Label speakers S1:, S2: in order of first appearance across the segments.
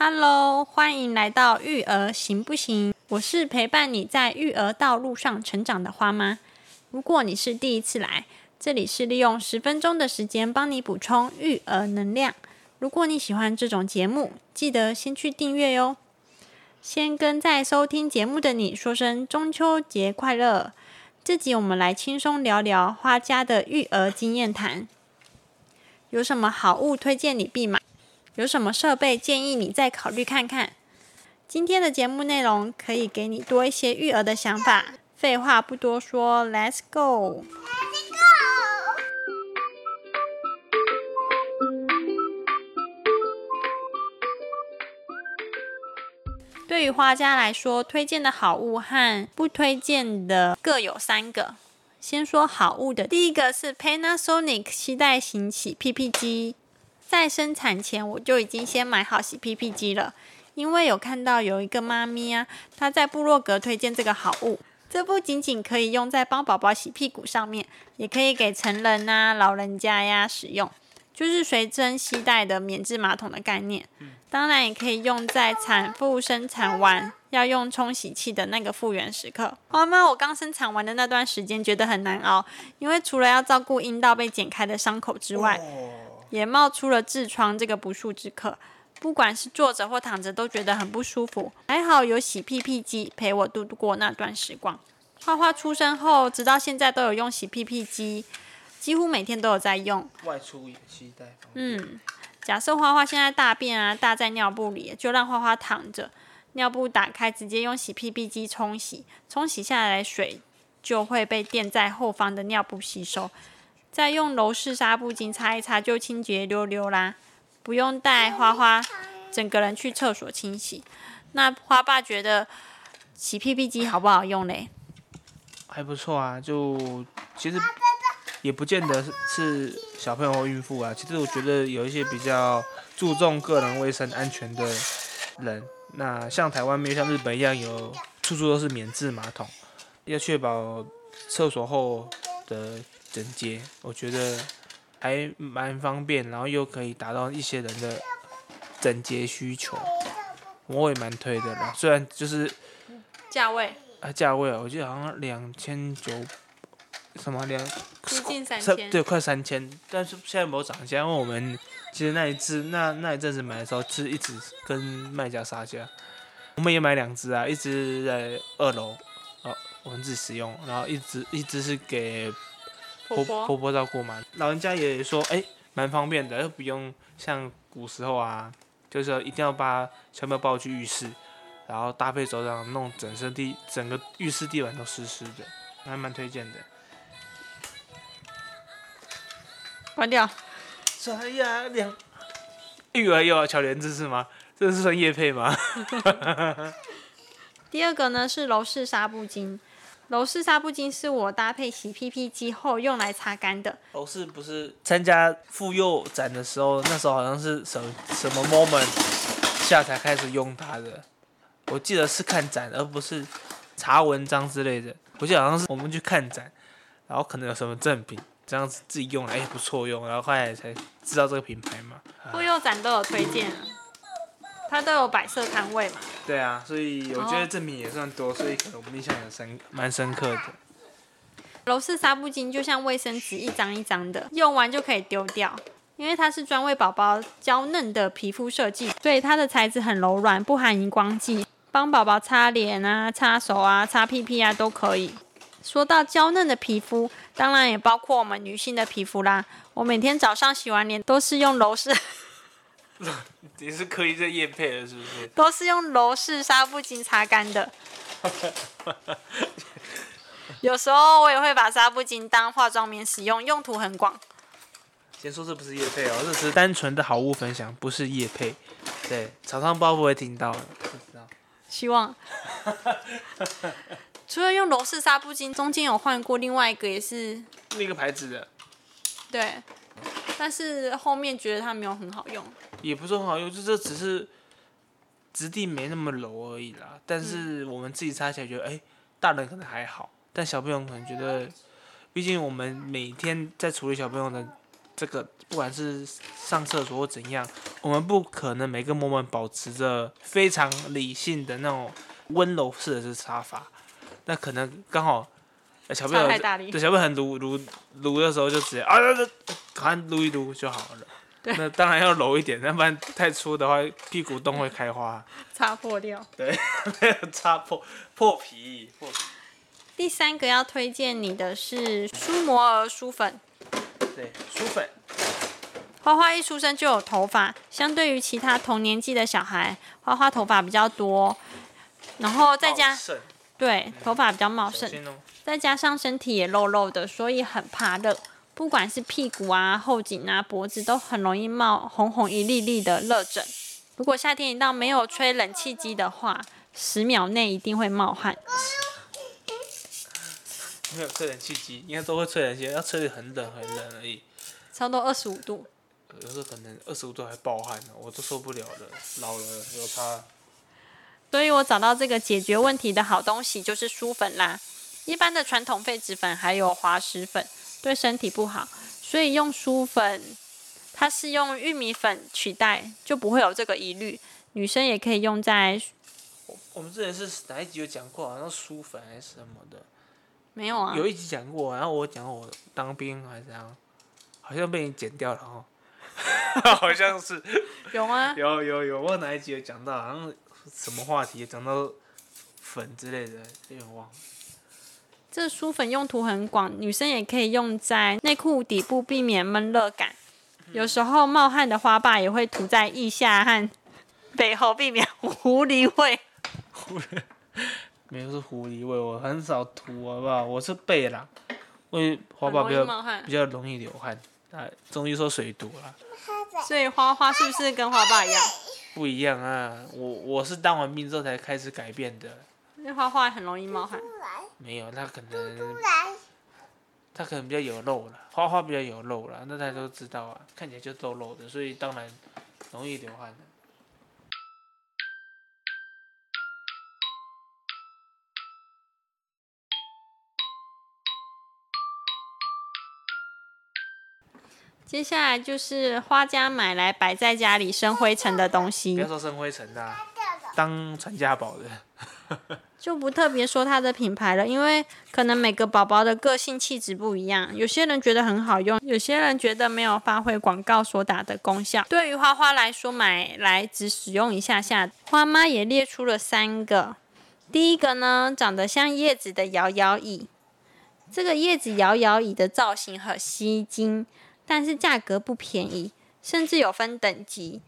S1: Hello，欢迎来到育儿行不行？我是陪伴你在育儿道路上成长的花妈。如果你是第一次来，这里是利用十分钟的时间帮你补充育儿能量。如果你喜欢这种节目，记得先去订阅哟。先跟在收听节目的你说声中秋节快乐。这集我们来轻松聊聊花家的育儿经验谈。有什么好物推荐你必买？有什么设备建议你再考虑看看？今天的节目内容可以给你多一些育儿的想法。废话不多说，Let's go！对于花家来说，推荐的好物和不推荐的各有三个。先说好物的，第一个是 Panasonic 吸带型洗 P P 机。在生产前我就已经先买好洗屁屁机了，因为有看到有一个妈咪啊，她在部落格推荐这个好物。这不仅仅可以用在帮宝宝洗屁股上面，也可以给成人呐、老人家呀使用，就是随身携带的免治马桶的概念。当然也可以用在产妇生产完要用冲洗器的那个复原时刻。妈妈，我刚生产完的那段时间觉得很难熬，因为除了要照顾阴道被剪开的伤口之外，也冒出了痔疮这个不速之客，不管是坐着或躺着都觉得很不舒服。还好有洗屁屁机陪我度过那段时光。花花出生后，直到现在都有用洗屁屁机，几乎每天都有在用。
S2: 外出也期待。
S1: 嗯，假设花花现在大便啊大在尿布里，就让花花躺着，尿布打开，直接用洗屁屁机冲洗，冲洗下来的水就会被垫在后方的尿布吸收。再用柔式纱布巾擦一擦，就清洁溜溜啦，不用带花花整个人去厕所清洗。那花爸觉得洗屁屁机好不好用嘞？
S2: 还不错啊，就其实也不见得是是小朋友或孕妇啊。其实我觉得有一些比较注重个人卫生安全的人，那像台湾没有像日本一样有处处都是免治马桶，要确保厕所后的。整洁，我觉得还蛮方便，然后又可以达到一些人的整洁需求，我也蛮推的啦。虽然就是
S1: 价位
S2: 啊，价位啊，我记得好像两千九，什么两
S1: 接近三千，
S2: 对，快三千。但是现在没有涨价，因为我们其实那一次那那一阵子买的时候，是一直跟卖家杀价。我们也买两只啊，一只在二楼，哦，我们自己使用，然后一只一只是给。婆婆婆照顾嘛，老人家也说，哎，蛮方便的，又不用像古时候啊，就是一定要把小朋友抱去浴室，然后搭配手掌弄整身地，整个浴室地板都湿湿的，还蛮推荐的。
S1: 关掉。
S2: 哎呀，两育儿又要巧莲子是吗？这是算叶配吗？
S1: 第二个呢是柔式纱布巾。柔式纱布巾是我搭配洗屁屁机后用来擦干的。
S2: 柔式不是参加妇幼展的时候，那时候好像是什什么 moment 下才开始用它的。我记得是看展，而不是查文章之类的。我记得好像是我们去看展，然后可能有什么赠品，这样子自己用，哎不错用，然后后来才知道这个品牌嘛。
S1: 妇幼展都有推荐。它都有摆设摊位嘛？
S2: 对啊，所以我觉得赠品也算多，所以可能我们印象也深，蛮深刻的。
S1: 柔式纱布巾就像卫生纸一张一张的，用完就可以丢掉，因为它是专为宝宝娇嫩的皮肤设计，所以它的材质很柔软，不含荧光剂，帮宝宝擦脸啊、擦手啊、擦屁屁啊都可以。说到娇嫩的皮肤，当然也包括我们女性的皮肤啦。我每天早上洗完脸都是用柔式。
S2: 你是刻意在夜配的，是不是？
S1: 都是用柔式纱布巾擦干的。有时候我也会把纱布巾当化妆棉使用，用途很广。
S2: 先说这不是夜配哦，这只是单纯的好物分享，不是夜配。对，厂商包不会听到，不知道。
S1: 希望。除了用柔式纱布巾，中间有换过另外一个，也是。
S2: 那个牌子的。
S1: 对。但是后面觉得它没有很好用，
S2: 也不是很好用，就这只是质地没那么柔而已啦。但是我们自己擦起来觉得，哎，大人可能还好，但小朋友可能觉得，毕竟我们每天在处理小朋友的这个不管是上厕所或怎样，我们不可能每个 moment 保持着非常理性的那种温柔式的是擦法，那可能刚好呃小朋友对小朋友很撸撸撸的时候就直接啊，那那赶快撸一撸就好了。
S1: 对
S2: 那当然要柔一点，要不然太粗的话，屁股洞会开花。
S1: 擦破掉。
S2: 对，没 有擦破破皮破皮。
S1: 第三个要推荐你的是舒摩尔舒粉。
S2: 对，舒粉。
S1: 花花一出生就有头发，相对于其他同年纪的小孩，花花头发比较多，然后再加对头发比较茂盛，
S2: 哦。
S1: 再加上身体也肉肉的，所以很怕热。不管是屁股啊、后颈啊、脖子，都很容易冒红红一粒粒的热疹。如果夏天一到没有吹冷气机的话，十秒内一定会冒汗。
S2: 没有吹冷气机，应该都会吹冷气，要吹得很冷很冷而已。
S1: 差不多二十五度。
S2: 有时候可能二十五度还暴汗呢，我都受不了了。老了有差。
S1: 所以我找到这个解决问题的好东西就是舒粉啦。一般的传统痱子粉还有滑石粉对身体不好，所以用舒粉，它是用玉米粉取代，就不会有这个疑虑。女生也可以用在
S2: 我们之前是哪一集有讲过？好像舒粉还是什么的，
S1: 没有啊？
S2: 有一集讲过。然后我讲我当兵还是怎样，好像被你剪掉了哦。好像是
S1: 有吗？
S2: 有有有，我哪一集有讲到？好像什么话题讲到粉之类的，有点忘了。
S1: 这舒粉用途很广，女生也可以用在内裤底部，避免闷热感。有时候冒汗的花瓣也会涂在腋下和背后，避免狐狸味。
S2: 没有是狐狸味，我很少涂，好不好？我是背啦，因为花瓣比较
S1: 易冒汗
S2: 比，较容易流汗，啊，中医说水毒啦，
S1: 所以花花是不是跟花瓣一样？
S2: 不一样啊。我我是当完兵之后才开始改变的，
S1: 因为花花很容易冒汗。
S2: 没有，他可能他可能比较有肉了，花花比较有肉了，那大家都知道啊，看起来就肉肉的，所以当然容易流汗的。
S1: 接下来就是花家买来摆在家里生灰尘的东
S2: 不
S1: 西
S2: 要，说生灰尘的、啊，当传家宝的。
S1: 就不特别说它的品牌了，因为可能每个宝宝的个性气质不一样，有些人觉得很好用，有些人觉得没有发挥广告所打的功效。对于花花来说，买来只使用一下下。花妈也列出了三个，第一个呢，长得像叶子的摇摇椅，这个叶子摇摇椅的造型很吸睛，但是价格不便宜，甚至有分等级。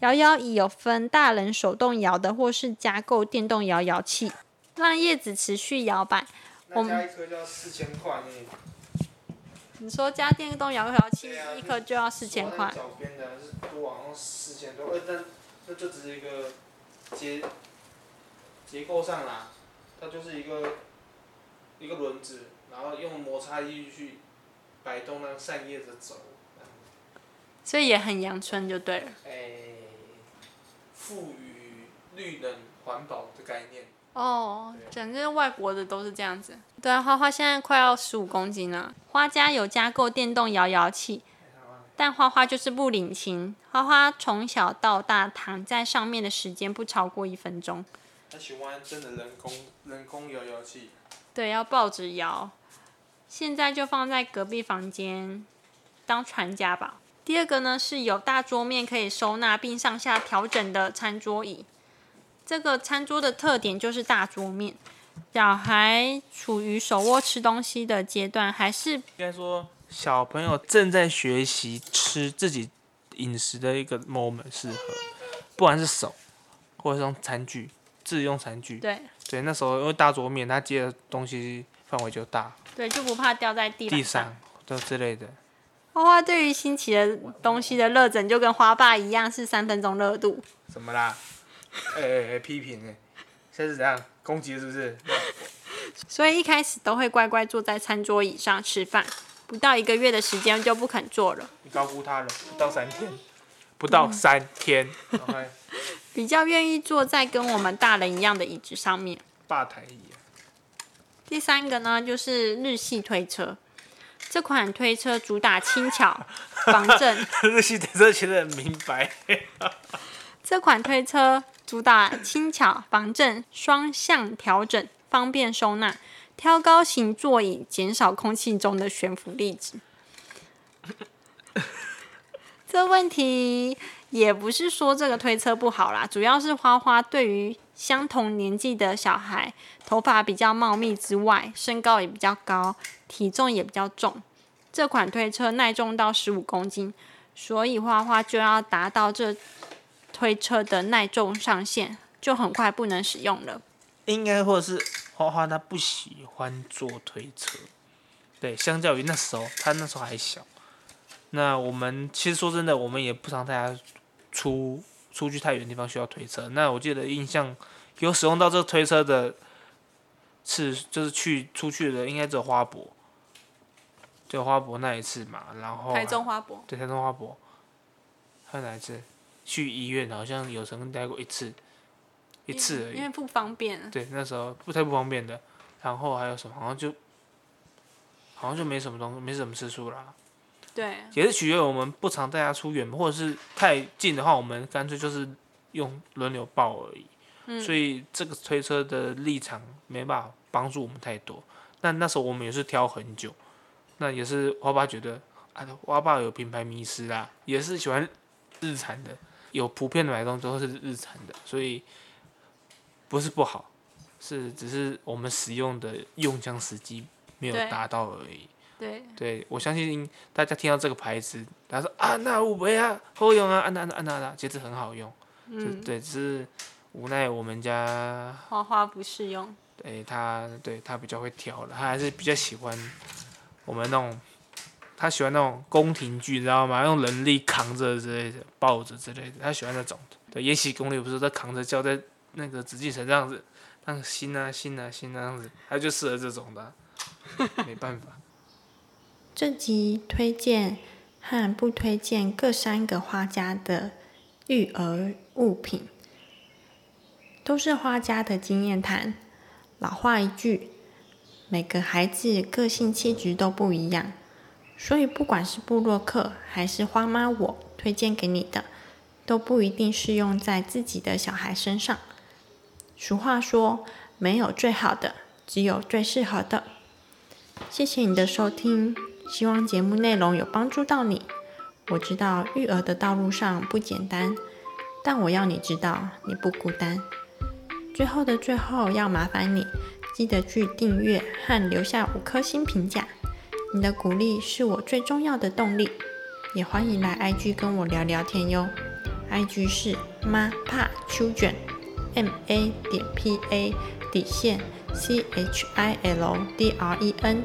S1: 摇摇椅有分大人手动摇的，或是加购电动摇摇器，让叶子持续摇摆。我们
S2: 加一颗就要四千块呢。
S1: 你说加电动摇摇器一颗就要四千块，
S2: 脚边的是多好像四千多，呃，但那就只是一个结结构上啦，它就是一个一个轮子，然后用摩擦力去摆动，让扇叶子走。
S1: 所以也很阳春就对了。
S2: 诶、赋予绿能环保的概念。
S1: 哦
S2: 对，
S1: 整个外国的都是这样子。对啊，花花现在快要十五公斤了。花家有加购电动摇摇器，但花花就是不领情。花花从小到大躺在上面的时间不超过一分钟。
S2: 他喜欢真的人工人工摇摇器。
S1: 对，要抱着摇。现在就放在隔壁房间当传家宝。第二个呢是有大桌面可以收纳并上下调整的餐桌椅。这个餐桌的特点就是大桌面，小孩处于手握吃东西的阶段，还是
S2: 应该说，小朋友正在学习吃自己饮食的一个 moment 适合，不管是手，或者是用餐具，自用餐具。
S1: 对
S2: 对，那时候因为大桌面，他接的东西范围就大，
S1: 对就不怕掉在地板
S2: 地上都之类的。
S1: 花花对于新奇的东西的热忱就跟花爸一样，是三分钟热度。
S2: 怎么啦？哎哎哎，批评哎，现在是怎样攻击是不是？
S1: 所以一开始都会乖乖坐在餐桌椅上吃饭，不到一个月的时间就不肯坐了，
S2: 你高估他了，不到三天，不到三天，
S1: 比较愿意坐在跟我们大人一样的椅子上面。
S2: 吧台椅啊。
S1: 第三个呢，就是日系推车。这款推车主打轻巧，防震。
S2: 日系推车其实很明白。
S1: 这款推车主打轻巧、防震、双向调整，方便收纳，挑高型座椅，减少空气中的悬浮粒子。这问题也不是说这个推车不好啦，主要是花花对于相同年纪的小孩，头发比较茂密之外，身高也比较高，体重也比较重。这款推车耐重到十五公斤，所以花花就要达到这推车的耐重上限，就很快不能使用了。
S2: 应该或者是花花他不喜欢坐推车，对，相较于那时候他那时候还小。那我们其实说真的，我们也不常带他出出去太远的地方需要推车。那我记得印象有使用到这个推车的次，就是去出去的应该只有花博，就花博那一次嘛。然后
S1: 台中花博，
S2: 对台中花博，还有哪一次？去医院好像有曾经待过一次，一次而已。
S1: 因为不方便。
S2: 对，那时候不太不方便的。然后还有什么？好像就好像就没什么东西，没什么次数啦。
S1: 对，
S2: 也是取决于我们不常带他出远门，或者是太近的话，我们干脆就是用轮流抱而已。
S1: 嗯。
S2: 所以这个推车的立场没办法帮助我们太多。那那时候我们也是挑很久，那也是花爸觉得啊，花爸有品牌迷失啦，也是喜欢日产的，有普遍的买东西都是日产的，所以不是不好，是只是我们使用的用枪时机没有达到而已。
S1: 对，
S2: 对，我相信大家听到这个牌子，他说啊，那五倍啊，好用啊，啊那啊那啊那啊，其实很好用，
S1: 嗯，
S2: 对，只是无奈我们家，
S1: 花花不适用。
S2: 对他，对他比较会挑了，他还是比较喜欢我们那种，他喜欢那种宫廷剧，你知道吗？用人力扛着之类的，抱着之类的，他喜欢那种的。对，《延禧攻略》不是在扛着叫在那个紫禁城这样子，那个心啊心啊心啊这样子，他就适合这种的啊，没办法。
S1: 这集推荐和不推荐各三个花家的育儿物品，都是花家的经验谈。老话一句，每个孩子个性气质都不一样，所以不管是布洛克还是花妈我推荐给你的，都不一定适用在自己的小孩身上。俗话说，没有最好的，只有最适合的。谢谢你的收听。希望节目内容有帮助到你。我知道育儿的道路上不简单，但我要你知道你不孤单。最后的最后，要麻烦你记得去订阅和留下五颗星评价，你的鼓励是我最重要的动力。也欢迎来 IG 跟我聊聊天哟，IG 是妈怕秋卷，M A 点 P A 底线 C H I L D R E N。